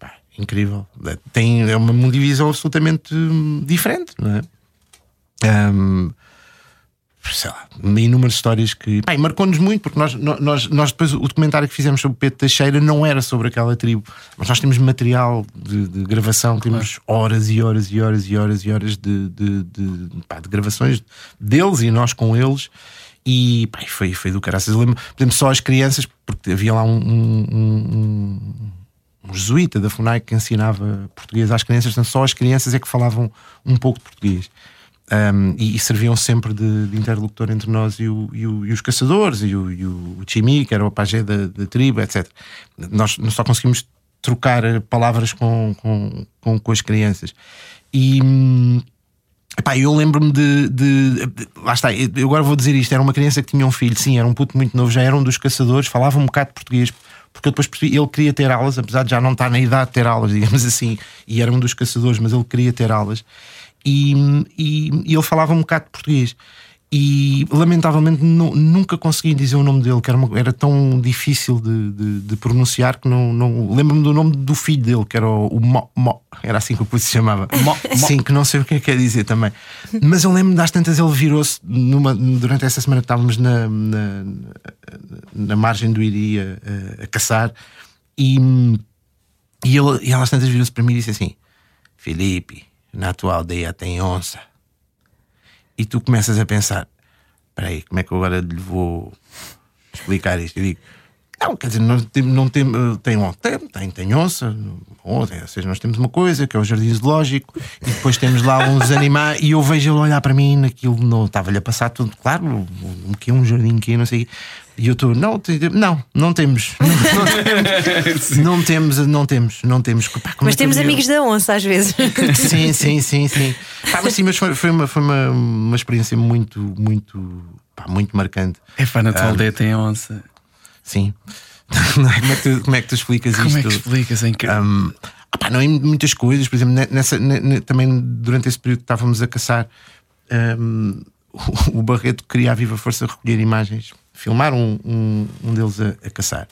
pá, incrível. Tem, é uma divisão absolutamente hum, diferente, não é? Hum, sei lá, inúmeras histórias que pá, marcou-nos muito, porque nós, nós, nós depois o documentário que fizemos sobre Pedro Teixeira não era sobre aquela tribo, mas nós temos material de, de gravação, temos horas e horas e horas e horas e horas de, de, de, pá, de gravações deles e nós com eles. E pá, foi, foi do caraças. Eu lembro, por exemplo, só as crianças, porque havia lá um, um, um, um jesuíta da FUNAI que ensinava português às crianças, portanto, só as crianças é que falavam um pouco de português. Um, e, e serviam sempre de, de interlocutor entre nós e, o- e o- e os caçadores, e o, e o Chimi, que era o pajé da, da tribo, etc. Nós, só conseguimos trocar eh, palavras com, com, com, com as crianças. E. hum, Epá, eu lembro-me de, de- de- Lá está, eu agora vou dizer isto: era uma criança que tinha um filho, sim, era um puto muito novo, já era um dos caçadores, falava um bocado de português, porque eu depois percebi, ele queria ter aulas, apesar de já não estar na idade de ter aulas, digamos assim, e era um dos caçadores, mas ele queria ter aulas, e, e, e ele falava um bocado de português. e lamentavelmente nu- nunca consegui dizer o nome dele, que era, uma- era tão difícil de, de- de pronunciar que não, não lembro-me do nome do filho dele, que era o, o Mo, Mo- era assim que o puto se chamava. Mo- Sim, que não sei o que é que quer dizer também. Mas eu lembro das tantas, ele virou-se durante essa semana que estávamos na, na, na margem do Iria a, a caçar e, e, ele, e ela às tantas virou-se para mim e disse assim: Felipe, na tua aldeia tem onça. E tu começas a pensar: espera aí, como é que eu agora lhe vou explicar isto? Eu digo: não, quer dizer, não tem, não tem, tem, tem, tem, onça, ou seja, nós temos uma coisa que é o jardim zoológico e depois temos lá uns animais. E eu vejo ele olhar para mim naquilo, não estava-lhe a passar tudo, claro, que um jardim que não sei. E eu estou, não, tem- não, não temos, não, temos, não temos, não temos. Pá, como Mas é que eu temos amigos da onça às vezes. Sim, sim, sim, sim. Pá, mas sim, mas foi, foi, uma, foi uma, uma experiência muito, muito, pá, muito marcante. É pá, na tua Ah. aldeia tem onça. Sim. como, é que tu, como é que tu explicas Como isto? é que explicas? É incrível. Um, ah não em muitas coisas, por exemplo, ne- nessa, ne- ne- também durante esse período que estávamos a caçar, um, o, o Barreto queria a viva força recolher imagens, filmar um, um, um deles a, a caçar.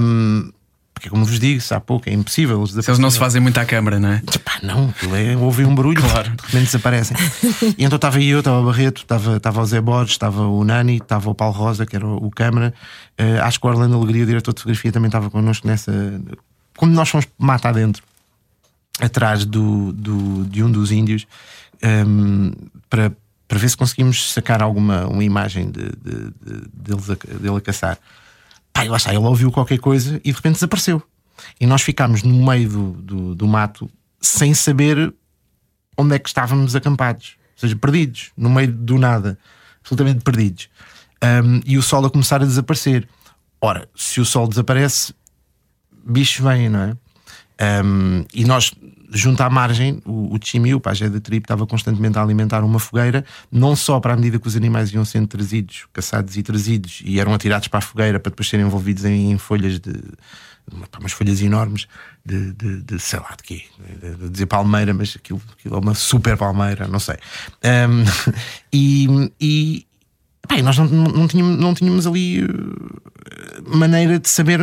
Um, porque, como vos digo, há pouco é impossível. Eles, Se eles não se fazem muito à câmara, não é? Pá, não, é, houve um barulho, Claro. de repente desaparecem. e então estava eu, estava o Barreto, estava, estava o Zé Borges, estava o Nani, estava o Paulo Rosa, que era o, o câmara. Eh, acho que o Orlando Alegria, o diretor de fotografia, também estava connosco nessa. Como nós fomos mata adentro, atrás do, do, de um dos índios, ehm, para, para ver se conseguimos sacar alguma uma imagem de, de, de- deles a, dele a caçar. Pá, lá está, ele ouviu qualquer coisa e de repente desapareceu. E nós ficámos no meio do, do, do mato sem saber onde é que estávamos acampados, ou seja, perdidos, no meio do nada, absolutamente perdidos. Um, e o sol a começar a desaparecer. Ora, se o sol desaparece, bichos vêm, não é? Um, e nós, junto à margem, o, o Chimi, o pajé da tribo, estava constantemente a alimentar uma fogueira, não só para a medida que os animais iam sendo trazidos, caçados e trazidos, e eram atirados para a fogueira para depois serem envolvidos em, em folhas de. umas folhas enormes de, de, de sei lá de quê, de, de dizer palmeira, mas aquilo, aquilo é uma super palmeira, não sei. Um, e, e, e nós não, não, não tínhamos, não tínhamos ali eh, maneira de saber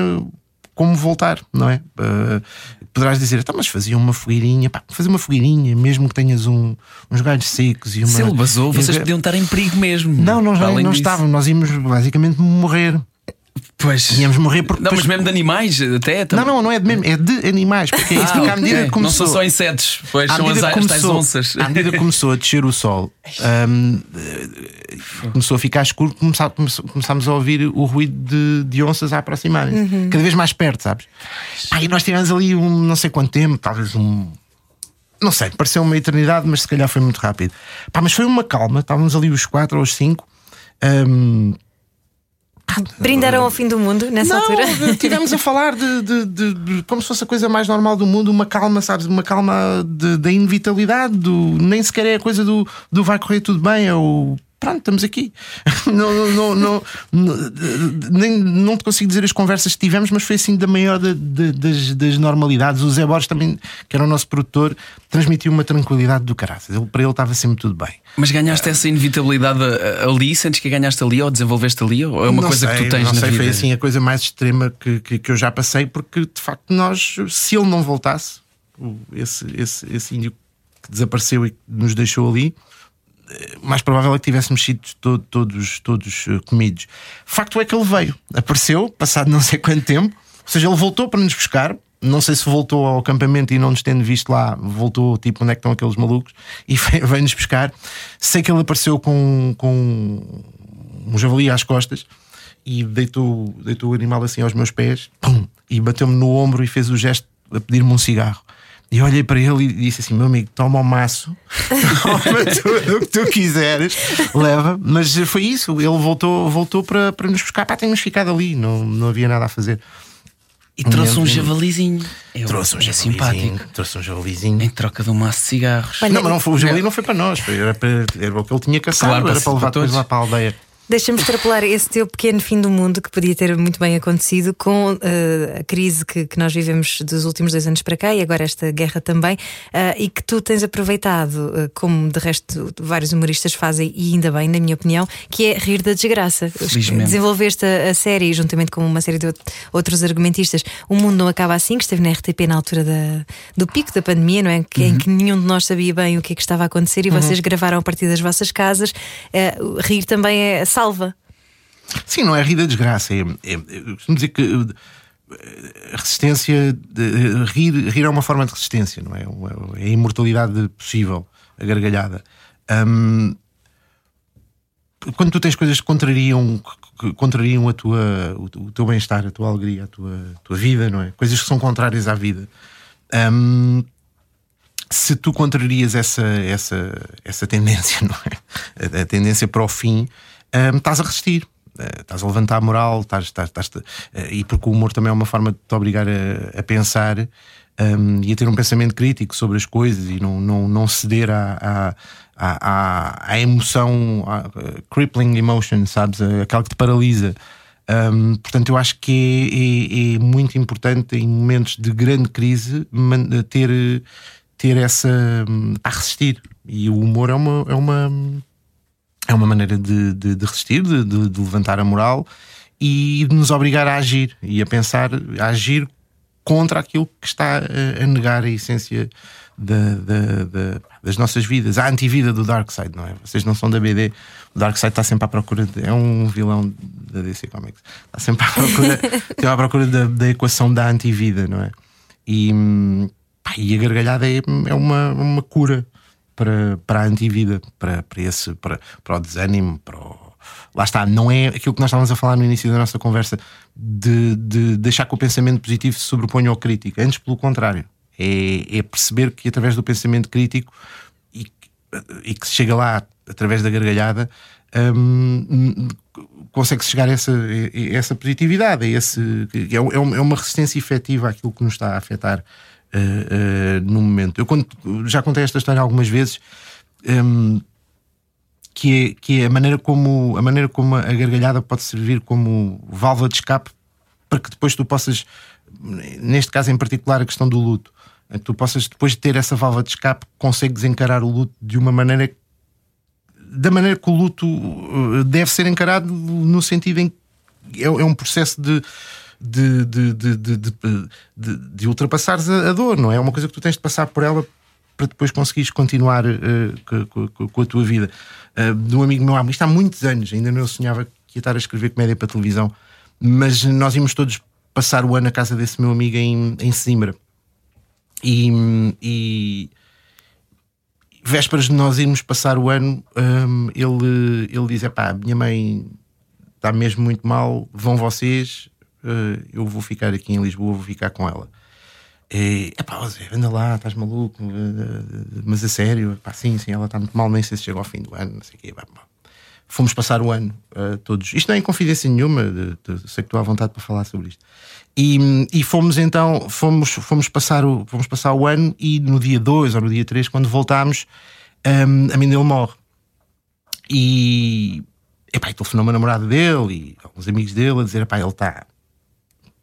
como voltar, não é? Uh, poderás dizer, então, mas fazia uma fogueirinha, pá, fazer uma fogueirinha, mesmo que tenhas um- uns galhos secos e uma. Se ele basou, vocês podiam estar em perigo mesmo. Não, não, Para não, não estávamos, nós íamos basicamente morrer. Pois. Íamos morrer porque. Não, mas mesmo de animais, até. não, não, não é de mesmo, é de animais, porque é isso Ah, que à medida que começou. Não são só insetos, pois À são as, medida que as começou- onças. À medida que começou a descer o sol, hum, eh, começou a ficar escuro, começá- começou- começámos a ouvir o ruído de, de onças a aproximarem cada vez mais perto, sabes? Pá, e nós tivemos ali um não sei quanto tempo, talvez um. Não sei, pareceu uma eternidade, mas se calhar foi muito rápido. Pá, mas foi uma calma, estávamos ali os quatro ou os cinco. hum, Brindaram ao fim do mundo nessa não, altura? estivemos a falar de, de- de- como se fosse a coisa mais normal do mundo, uma calma, sabes? Uma calma de- da inevitabilidade, do, nem sequer é a coisa do, do vai correr tudo bem, é o pronto, estamos aqui. Não, não, não, não, não- nem, não te consigo dizer as conversas que tivemos, mas foi assim da maior da- da- das, das normalidades. O Zé Borges também, que era o nosso produtor, transmitiu uma tranquilidade do caraças. Ele, para ele estava sempre tudo bem. Mas ganhaste essa inevitabilidade ali? Sentes que a ganhaste ali ou desenvolveste ali? Ou é uma Não coisa que sei, tu tens não na sei, vida? Foi assim a coisa mais extrema que, que, que eu já passei, porque de facto nós, se ele não voltasse, esse, esse, esse índio que desapareceu e que nos deixou ali, mais provável é que tivéssemos sido to- todos, todos eh, comidos. Facto é que ele veio, apareceu, passado não sei quanto tempo, ou seja, ele voltou para nos buscar. Não sei se voltou ao acampamento e não nos tendo visto lá, voltou tipo onde é que estão aqueles malucos e veio- veio-nos buscar. Sei que ele apareceu com, com um javali às costas e deitou, deitou o animal assim aos meus pés pum, e bateu-me no ombro e fez o gesto a pedir-me um cigarro. E eu olhei para ele e disse assim: Meu amigo, toma o maço, toma tudo o que tu quiseres, leva. Mas foi isso, ele voltou, voltou para, para nos buscar. Pá, tínhamos ficado ali, não, não havia nada a fazer. E trouxe um javalizinho. Eu- Trouxe um é javalizinho, simpático. trouxe um javalizinho. Em troca de um maço de cigarros. Olha, não, mas não foi, o javali não foi para nós, foi- era, para, era o que ele tinha caçado, Claro, era para- para levar depois todos. lá para a aldeia. Deixa-me extrapolar esse teu pequeno fim do mundo que podia ter muito bem acontecido com uh, a crise que, que, nós vivemos dos últimos dois anos para cá e agora esta guerra também, uh, e que tu tens aproveitado, uh, como de resto vários humoristas fazem, e ainda bem, na minha opinião, que é rir da desgraça. Desenvolveste a, a, série, juntamente com uma série de outros argumentistas. O mundo não acaba assim, que esteve na RTP na altura da, do pico da pandemia, não é? Que, uhum. Em que nenhum de nós sabia bem o que é que estava a acontecer e uhum. vocês gravaram a partir das vossas casas. rir também é salva. Sim, não é rir da desgraça. É, é, costumo dizer que eh, resistência, de, rir, rir é uma forma de resistência, não é? É a imortalidade possível, a gargalhada. Um, quando tu tens coisas que contrariam, que contrariam a tua, o, teu bem-estar, a tua alegria, a tua, a tua vida, não é? Coisas que são contrárias à vida. Um, se tu contrarias essa, essa, essa tendência, não é? A, a tendência para o fim, um, estás a resistir. Uh, estás a levantar a moral, estás, estás, estás uh, e porque o humor também é uma forma de te obrigar a, a pensar um, e a ter um pensamento crítico sobre as coisas e não, não, não ceder à, à, emoção, à uh, crippling emotion, sabes? Aquela que te paralisa. Um, portanto, eu acho que é, é, é, muito importante em momentos de grande crise ter, ter essa. Hum, a resistir. E o humor é uma. É uma é uma maneira de, de, de resistir, de, de, levantar a moral e de nos obrigar a agir e a pensar, a agir contra aquilo que está a, a negar a essência da, da, da, das nossas vidas, a antivida do Darkseid, não é? Vocês não são da BD, o Darkseid está sempre à procura, de, é um vilão da DC Comics, está sempre à procura, está à procura da, da equação da antivida, não é? E, pá, e a gargalhada é, é uma, uma cura para, para a antivida, para, para, esse, para, para o desânimo, para o... Lá está, não é aquilo que nós estávamos a falar no início da nossa conversa de, de deixar que o pensamento positivo se sobreponha ao crítico. Antes, pelo contrário, é, é perceber que através do pensamento crítico e, e que se chega lá através da gargalhada hum, consegue chegar a essa, a essa positividade, a esse, é, é uma resistência efetiva àquilo que nos está a afetar uh, no momento. Eu já contei esta história algumas vezes. Um, que é, que é a maneira como a maneira como a gargalhada pode servir como válvula de escape para que depois tu possas, neste caso em particular, a questão do luto, tu possas depois de ter essa válvula de escape, consegues encarar o luto de uma maneira da maneira que o luto deve ser encarado no sentido em que é, é um processo de de, de, de, de, ultrapassares a, a, dor, não é? É uma coisa que tu tens de passar por ela para depois conseguires continuar uh, com, com, com, a tua vida. Uh, de um amigo meu, isto há muitos anos, ainda não sonhava que ia estar a escrever comédia para televisão, mas nós íamos todos passar o ano na casa desse meu amigo em, em. E, e vésperas de nós irmos passar o ano, um, ele, ele diz: pá, minha mãe está mesmo muito mal, vão vocês, eu vou ficar aqui em Lisboa, vou ficar com ela. E, epá, anda lá, estás maluco, uh, mas a sério, pá, sim, sim, ela está muito mal, nem sei se chega ao fim do ano, não sei o quê. Fomos passar o ano uh, todos. Isto não é em confidência nenhuma, de, de, sei que estou à vontade para falar sobre isto. E, e fomos então, fomos, fomos, passar o, fomos passar o ano e no dia 2 ou no dia 3, quando voltámos, um, a mim dele morre. E epá, telefonou uma namorada dele e alguns amigos dele a dizer: epá, ele está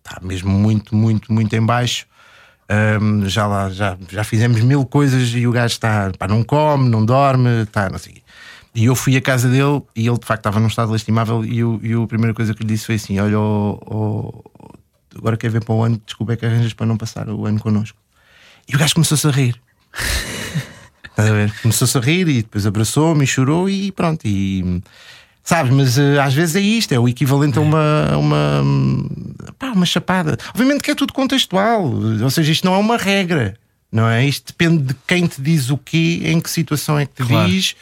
está mesmo muito, muito, muito em baixo. Um, já lá já, já fizemos mil coisas e o gajo está, pá, não come, não dorme, está, não sei. E eu fui à casa dele e ele de facto estava num estado lastimável. E, eu, e a primeira coisa que lhe disse foi assim: Olha, oh, oh, agora quer ver para o ano, desculpa é que arranjas para não passar o ano connosco. E o gajo começou-se a rir. Estás a ver? Começou-se a rir e depois abraçou-me e chorou e pronto. E Sabes, mas uh, às vezes é isto, é o equivalente a uma, uma, pá, uma chapada. Obviamente que é tudo contextual, ou seja, isto não é uma regra, não é? Isto depende de quem te diz o quê, em que situação é que te claro. diz,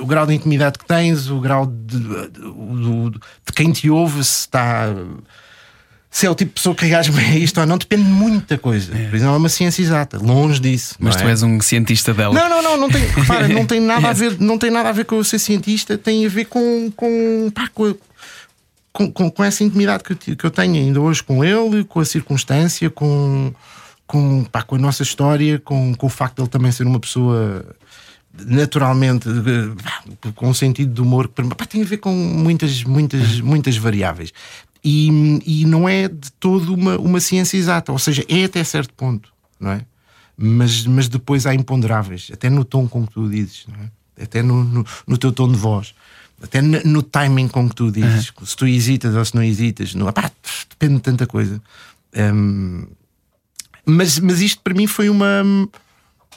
o grau de intimidade que tens, o grau de, de, de, de quem te ouve, se está se é o tipo de pessoa que reage bem a isto ou não, depende de muita coisa. É. Por exemplo, é uma ciência exata, longe disso. Mas tu é? és um cientista dela. Não, não, não, não tem, repara, não tem nada a ver, não tem nada a ver com eu ser cientista, tem a ver com, com, pá, com, com, com, com, essa intimidade que eu, que eu tenho ainda hoje com ele, com a circunstância, com, com, pá, com a nossa história, com, com o facto de ele também ser uma pessoa naturalmente eh, com um sentido de humor que pá, tem a ver com muitas, muitas, muitas variáveis. E, e não é de todo uma, uma ciência exata, ou seja, é até certo ponto, não é? Mas, mas depois há imponderáveis, até no tom com que tu dizes, é? até no, no, no, teu tom de voz, até no, no timing com que tu dizes, uhum. se tu hesitas ou se não hesitas, não, pá, depende de tanta coisa. Um, mas, mas isto para mim foi uma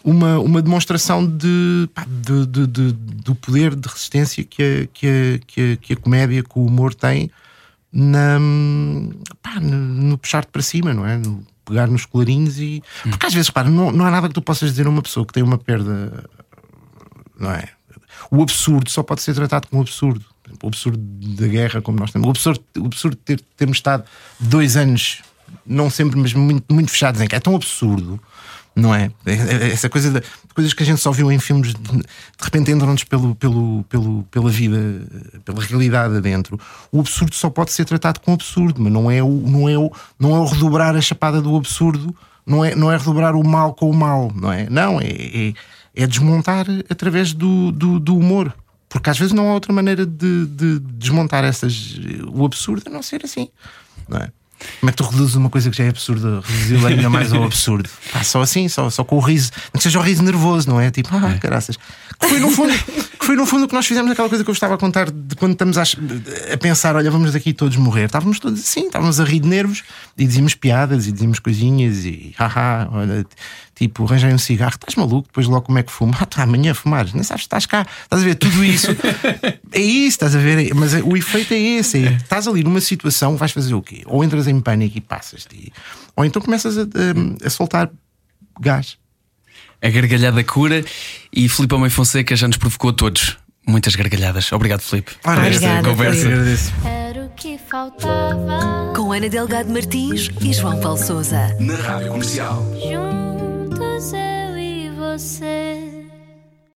uma, uma demonstração de, pá, de, de, de, do poder de resistência que a, que, a, que, a, que a comédia, que o humor tem na, pá, no, no puxar-te para cima, não é? No pegar nos colarinhos e. Porque às vezes, pá, não, não há nada que tu possas dizer a uma pessoa que tem uma perda, não é? O absurdo só pode ser tratado como absurdo. O absurdo da guerra, como nós temos. O absurdo, o absurdo de ter, termos estado dois anos, não sempre, mas muito, muito fechados em que é tão absurdo não é? é, é essa coisa de coisas que a gente só viu em filmes, de, de repente entram-nos pelo, pelo, pelo, pela vida, pela realidade adentro. O absurdo só pode ser tratado com absurdo, mas não é o, não é o, não é o redobrar a chapada do absurdo, não é, não é redobrar o mal com o mal, não é? Não, é, é, é desmontar através do, do, do, humor. Porque às vezes não há outra maneira de, de desmontar essas, o absurdo a não ser assim, não é? Como é que tu reduzes uma coisa que já é absurda, reduzi-la ainda mais ao absurdo? Ah, só assim, só, só com o riso. Não que seja o riso nervoso, não é? Tipo, ah, é. caraças. Que foi, no fundo, foi no fundo o que nós fizemos, aquela coisa que eu estava a contar de quando estamos a, a pensar, olha, vamos daqui todos morrer. Estávamos todos assim, estávamos a rir de nervos e dizíamos piadas e dizíamos coisinhas e haha, olha, Tipo, arranjei um cigarro, estás maluco? Depois logo como é que fumo? Ah, tá, amanhã fumares, nem sabes, estás cá, estás a ver tudo isso. é isso, estás a ver? Mas o efeito é esse: é, estás ali numa situação, vais fazer o quê? Ou entras em pânico e passas-te, ou então começas a, a, a soltar gás. A gargalhada cura e Filipe Homem Fonseca já nos provocou a todos. Muitas gargalhadas. Obrigado, Filipe, por esta conversa. Era o que faltava. Com Ana Delgado Martins e João Paulo Souza. Na Rádio Comercial. Juntos eu e você.